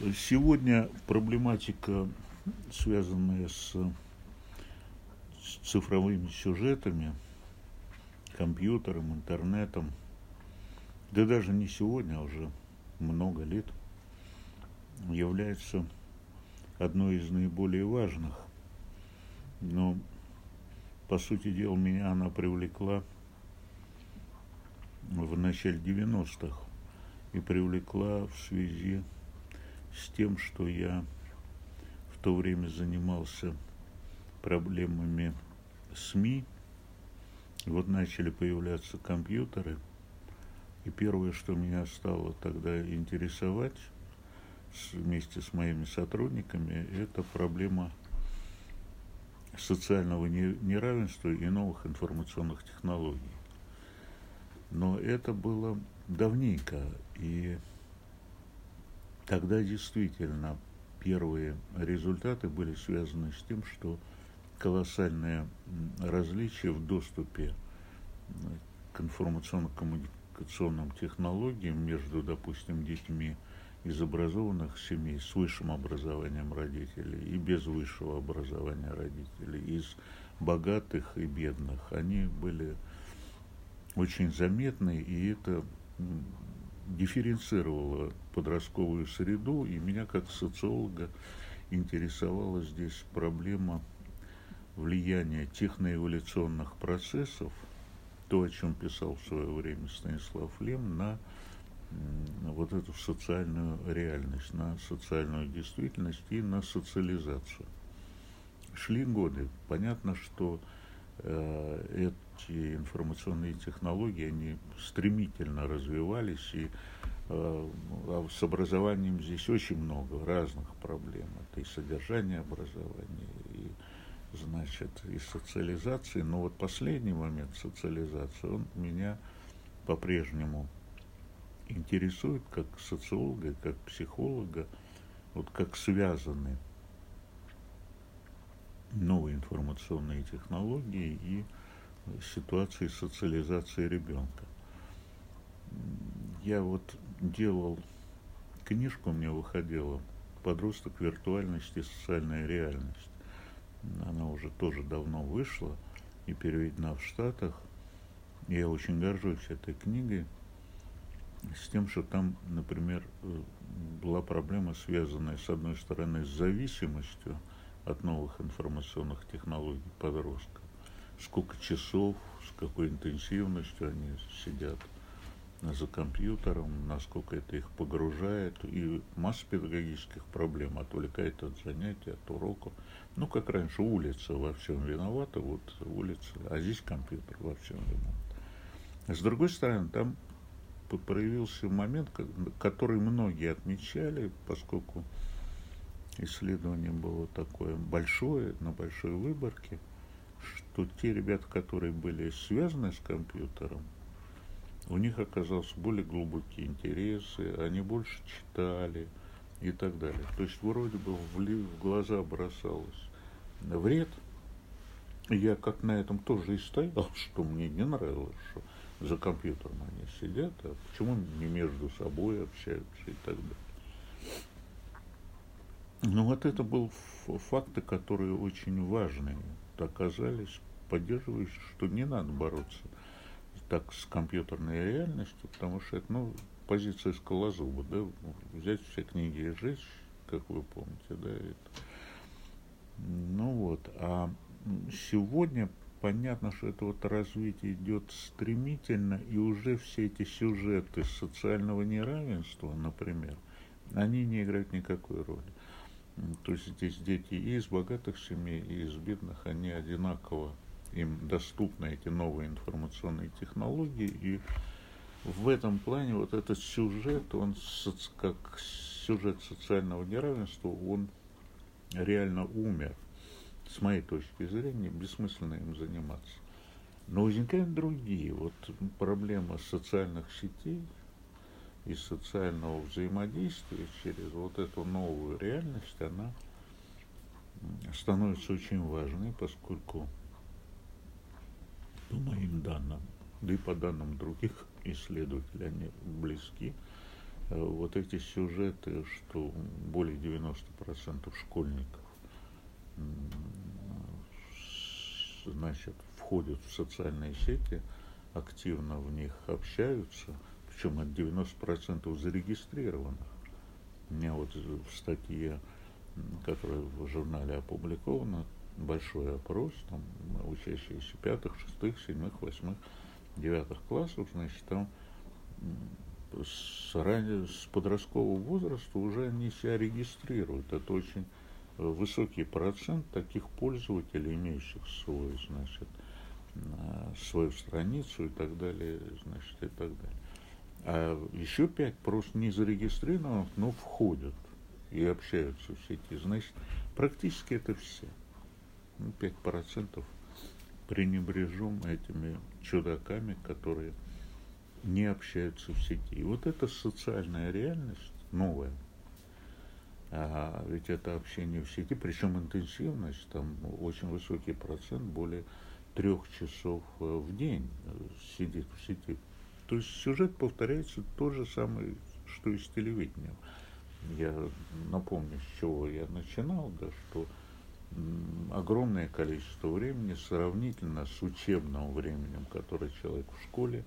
Сегодня проблематика, связанная с, с цифровыми сюжетами, компьютером, интернетом, да даже не сегодня, а уже много лет, является одной из наиболее важных. Но, по сути дела, меня она привлекла в начале 90-х и привлекла в связи с тем, что я в то время занимался проблемами СМИ. Вот начали появляться компьютеры. И первое, что меня стало тогда интересовать вместе с моими сотрудниками, это проблема социального неравенства и новых информационных технологий. Но это было давненько, и Тогда действительно первые результаты были связаны с тем, что колоссальные различия в доступе к информационно-коммуникационным технологиям между, допустим, детьми из образованных семей с высшим образованием родителей и без высшего образования родителей, из богатых и бедных, они были очень заметны, и это дифференцировала подростковую среду, и меня как социолога интересовала здесь проблема влияния техноэволюционных процессов, то, о чем писал в свое время Станислав Лем, на вот эту социальную реальность, на социальную действительность и на социализацию. Шли годы. Понятно, что э, эти информационные технологии, они стремительно развивались, и э, а с образованием здесь очень много разных проблем. Это и содержание образования, и, значит, и социализации. Но вот последний момент социализации, он меня по-прежнему интересует как социолога, как психолога, вот как связаны новые информационные технологии и ситуации социализации ребенка. Я вот делал книжку, меня выходила «Подросток виртуальность и социальная реальность». Она уже тоже давно вышла и переведена в Штатах. Я очень горжусь этой книгой с тем, что там, например, была проблема, связанная, с одной стороны, с зависимостью от новых информационных технологий подростка, сколько часов, с какой интенсивностью они сидят за компьютером, насколько это их погружает, и масса педагогических проблем отвлекает от занятий, от уроков. Ну, как раньше, улица во всем виновата, вот улица, а здесь компьютер во всем виноват. С другой стороны, там проявился момент, который многие отмечали, поскольку исследование было такое большое, на большой выборке – что те ребята, которые были связаны с компьютером, у них оказался более глубокие интересы, они больше читали и так далее. То есть вроде бы в, глаза бросалось вред. Я как на этом тоже и стоял, что мне не нравилось, что за компьютером они сидят, а почему не между собой общаются и так далее. Ну вот это был факты, которые очень важные оказались поддерживающие, что не надо бороться так с компьютерной реальностью, потому что это, ну, позиция скалозуба, да, взять все книги и сжечь, как вы помните, да, это. Ну вот, а сегодня понятно, что это вот развитие идет стремительно, и уже все эти сюжеты социального неравенства, например, они не играют никакой роли. То есть здесь дети и из богатых семей, и из бедных, они одинаково, им доступны эти новые информационные технологии, и в этом плане вот этот сюжет, он как сюжет социального неравенства, он реально умер. С моей точки зрения, бессмысленно им заниматься. Но возникают другие. Вот проблема социальных сетей, и социального взаимодействия через вот эту новую реальность, она становится очень важной, поскольку по моим данным, да и по данным других исследователей, они близки, вот эти сюжеты, что более 90% школьников значит, входят в социальные сети, активно в них общаются, причем от 90% зарегистрированных. У меня вот в статье, которая в журнале опубликована, большой опрос, там учащиеся пятых, шестых, седьмых, восьмых, девятых классов, значит, там с, ранее, с подросткового возраста уже они себя регистрируют. Это очень высокий процент таких пользователей, имеющих свой, значит, свою страницу и так далее, значит, и так далее. А еще пять просто не зарегистрированных, но входят и общаются в сети. Значит, практически это все. Ну, 5% пренебрежем этими чудаками, которые не общаются в сети. И вот эта социальная реальность новая, а ведь это общение в сети, причем интенсивность, там очень высокий процент, более трех часов э, в день э, сидит в сети. То есть сюжет повторяется тот же самый, что и с телевидением. Я напомню, с чего я начинал, да, что огромное количество времени сравнительно с учебным временем, которое человек в школе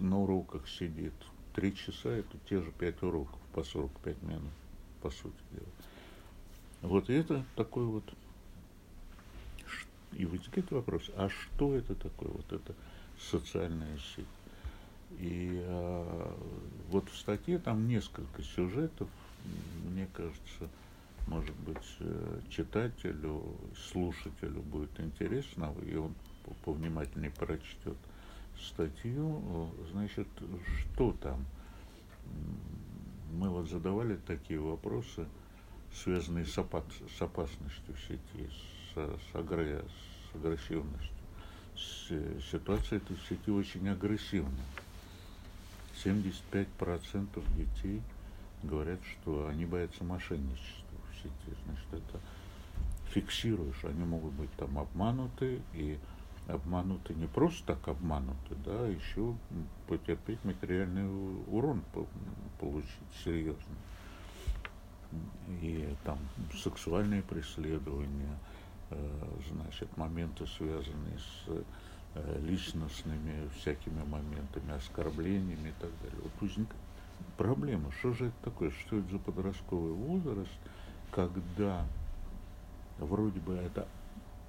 на уроках сидит. Три часа это те же пять уроков по 45 минут, по сути дела. Вот и это такой вот и возникает вопрос, а что это такое, вот это социальная сеть? И а, вот в статье там несколько сюжетов, мне кажется, может быть, э, читателю, слушателю будет интересно, и он повнимательнее прочтет статью, значит, что там? Мы вот задавали такие вопросы, связанные с, опас, с опасностью сети, с, с, агре, с агрессивностью. С, ситуация этой сети очень агрессивная. 75% детей говорят, что они боятся мошенничества сети. Значит, это фиксируешь, они могут быть там обмануты, и обмануты не просто так обмануты, да, а еще потерпеть материальный урон получить серьезный и там сексуальные преследования, э, значит, моменты, связанные с э, личностными всякими моментами, оскорблениями и так далее. Вот возникает проблема, что же это такое, что это за подростковый возраст, когда вроде бы это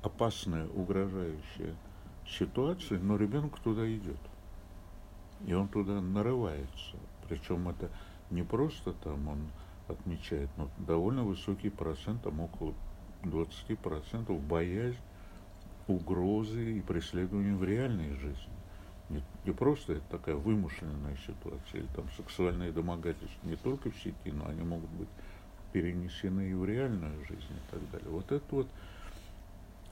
опасная, угрожающая ситуация, но ребенок туда идет. И он туда нарывается. Причем это не просто там он отмечает, но довольно высокий процент, там около 20% боязнь угрозы и преследования в реальной жизни. Не, не просто это такая вымышленная ситуация, или там сексуальные домогательства не только в сети, но они могут быть перенесены и в реальную жизнь и так далее. Вот этот вот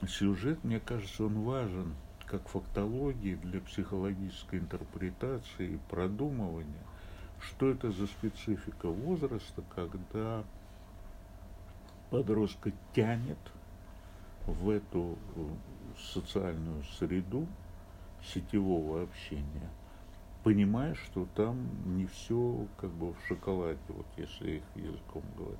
сюжет, мне кажется, он важен как фактологии для психологической интерпретации и продумывания что это за специфика возраста, когда подростка тянет в эту э, социальную среду сетевого общения, понимая, что там не все как бы в шоколаде, вот если их языком говорить.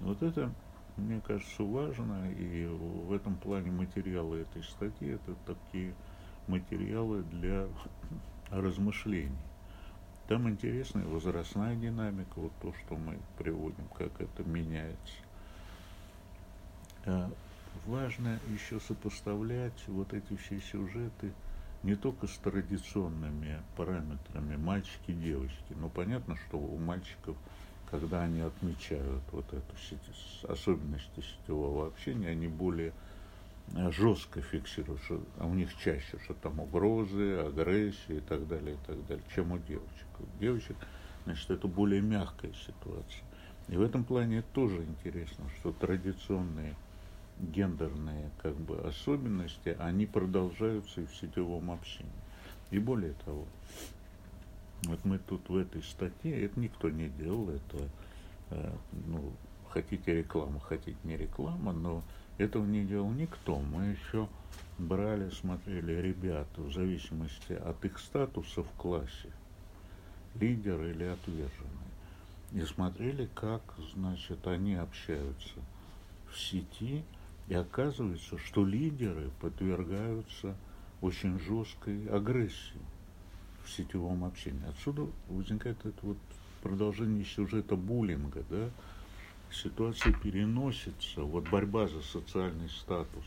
Вот это, мне кажется, важно, и в этом плане материалы этой статьи это такие материалы для размышлений. Там интересная возрастная динамика, вот то, что мы приводим, как это меняется. А важно еще сопоставлять вот эти все сюжеты не только с традиционными параметрами мальчики девочки. Ну, понятно, что у мальчиков, когда они отмечают вот эту сеть, особенности сетевого общения, они более жестко фиксируют, что, а у них чаще, что там угрозы, агрессия и так далее, и так далее, чем у девочек. У девочек, значит, это более мягкая ситуация. И в этом плане тоже интересно, что традиционные гендерные как бы особенности, они продолжаются и в сетевом общении. И более того, вот мы тут в этой статье, это никто не делал, это, э, ну, хотите реклама, хотите не реклама, но этого не делал никто. Мы еще брали, смотрели ребят в зависимости от их статуса в классе. лидер или отверженный. И смотрели, как, значит, они общаются в сети, и оказывается, что лидеры подвергаются очень жесткой агрессии сетевом общении. Отсюда возникает это вот продолжение сюжета буллинга, да, ситуация переносится, вот борьба за социальный статус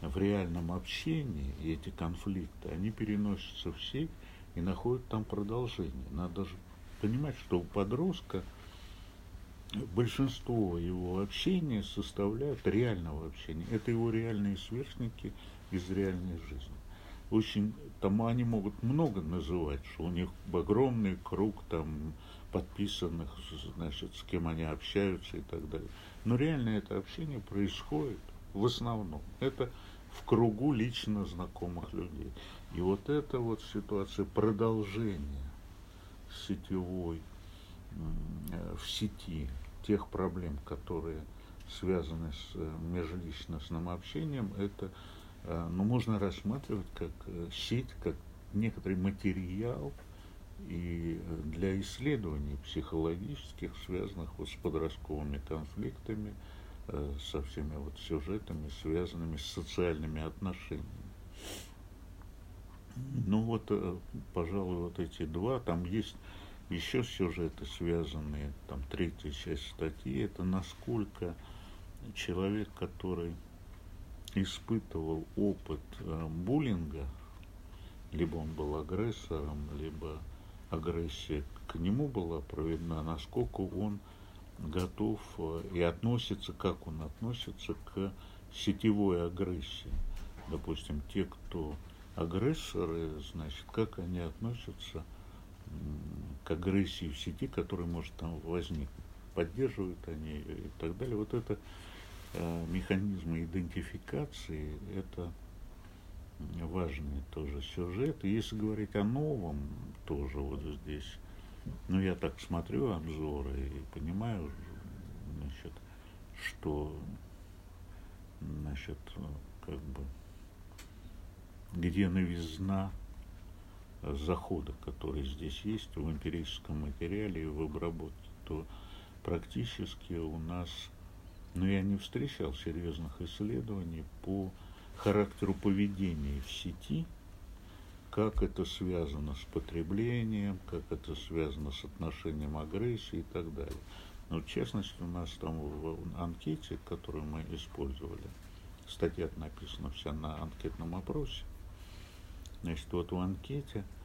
в реальном общении, и эти конфликты, они переносятся в сеть и находят там продолжение. Надо же понимать, что у подростка большинство его общения составляют реального общения. Это его реальные сверстники из реальной жизни очень, там они могут много называть, что у них огромный круг там подписанных, значит, с кем они общаются и так далее. Но реально это общение происходит в основном. Это в кругу лично знакомых людей. И вот эта вот ситуация продолжения сетевой, в сети тех проблем, которые связаны с э, межличностным общением, это но можно рассматривать как э, сеть, как некоторый материал и э, для исследований психологических, связанных вот с подростковыми конфликтами, со всеми вот сюжетами, связанными с социальными отношениями. Ну вот, пожалуй, вот эти два, там есть еще сюжеты, связанные, там третья часть статьи, это насколько человек, который испытывал опыт э, буллинга, либо он был агрессором, либо агрессия к нему была проведена, насколько он готов э, и относится, как он относится к сетевой агрессии. Допустим, те, кто агрессоры, значит, как они относятся к агрессии в сети, которая может там возникнуть. Поддерживают они и так далее. Вот это механизмы идентификации – это важный тоже сюжет. И если говорить о новом, тоже вот здесь, ну, я так смотрю обзоры и понимаю, значит, что, значит, как бы, где новизна захода, который здесь есть в эмпирическом материале и в обработке, то практически у нас – но я не встречал серьезных исследований по характеру поведения в сети, как это связано с потреблением, как это связано с отношением агрессии и так далее. Но в частности у нас там в анкете, которую мы использовали, статья написана вся на анкетном опросе, значит, вот в анкете –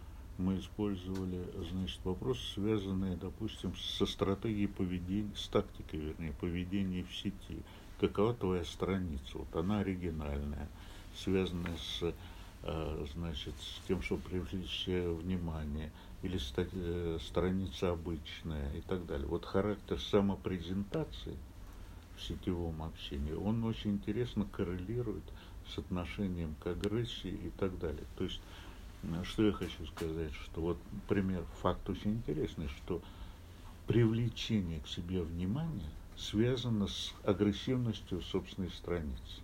мы использовали, значит, вопросы, связанные, допустим, со стратегией поведения, с тактикой, вернее, поведения в сети. Какова твоя страница? Вот она оригинальная, связанная с, э, значит, с тем, чтобы привлечь внимание, или э, страница обычная и так далее. Вот характер самопрезентации в сетевом общении, он очень интересно коррелирует с отношением к агрессии и так далее. То есть что я хочу сказать, что вот пример, факт очень интересный, что привлечение к себе внимания связано с агрессивностью собственной страницы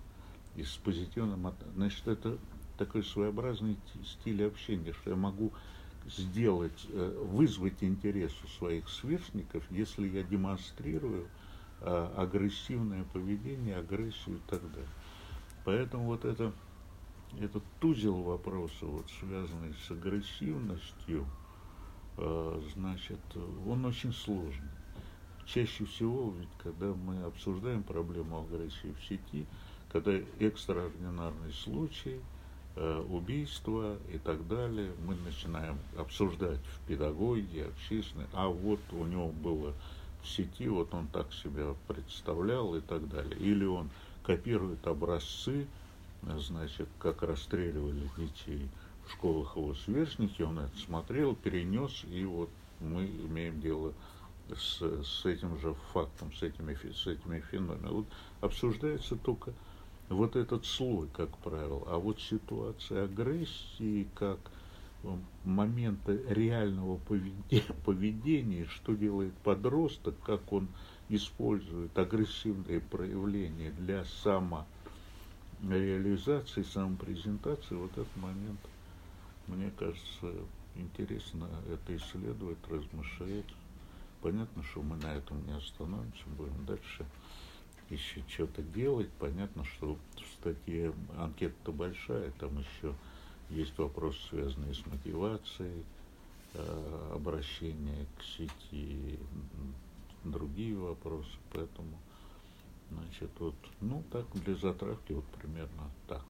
и с позитивным, значит, это такой своеобразный стиль общения, что я могу сделать, э, вызвать интерес у своих сверстников, если я демонстрирую э, агрессивное поведение, агрессию и так далее. Поэтому вот это этот узел вопроса, вот, связанный с агрессивностью, э, значит, он очень сложный. Чаще всего, ведь, когда мы обсуждаем проблему агрессии в сети, когда экстраординарный случай, э, убийство и так далее, мы начинаем обсуждать в педагогике, общественной, а вот у него было в сети, вот он так себя представлял и так далее. Или он копирует образцы, значит, как расстреливали детей в школах его сверстники, он это смотрел, перенес, и вот мы имеем дело с, с этим же фактом, с этими, с этими феноменами. Вот обсуждается только вот этот слой, как правило, а вот ситуация агрессии, как моменты реального поведения, что делает подросток, как он использует агрессивные проявления для само реализации, самопрезентации, вот этот момент, мне кажется, интересно это исследовать, размышлять. Понятно, что мы на этом не остановимся, будем дальше еще что-то делать. Понятно, что в статье анкета-то большая, там еще есть вопросы, связанные с мотивацией, э, обращение к сети, другие вопросы, поэтому, значит, вот, ну, так, для затравки вот примерно так.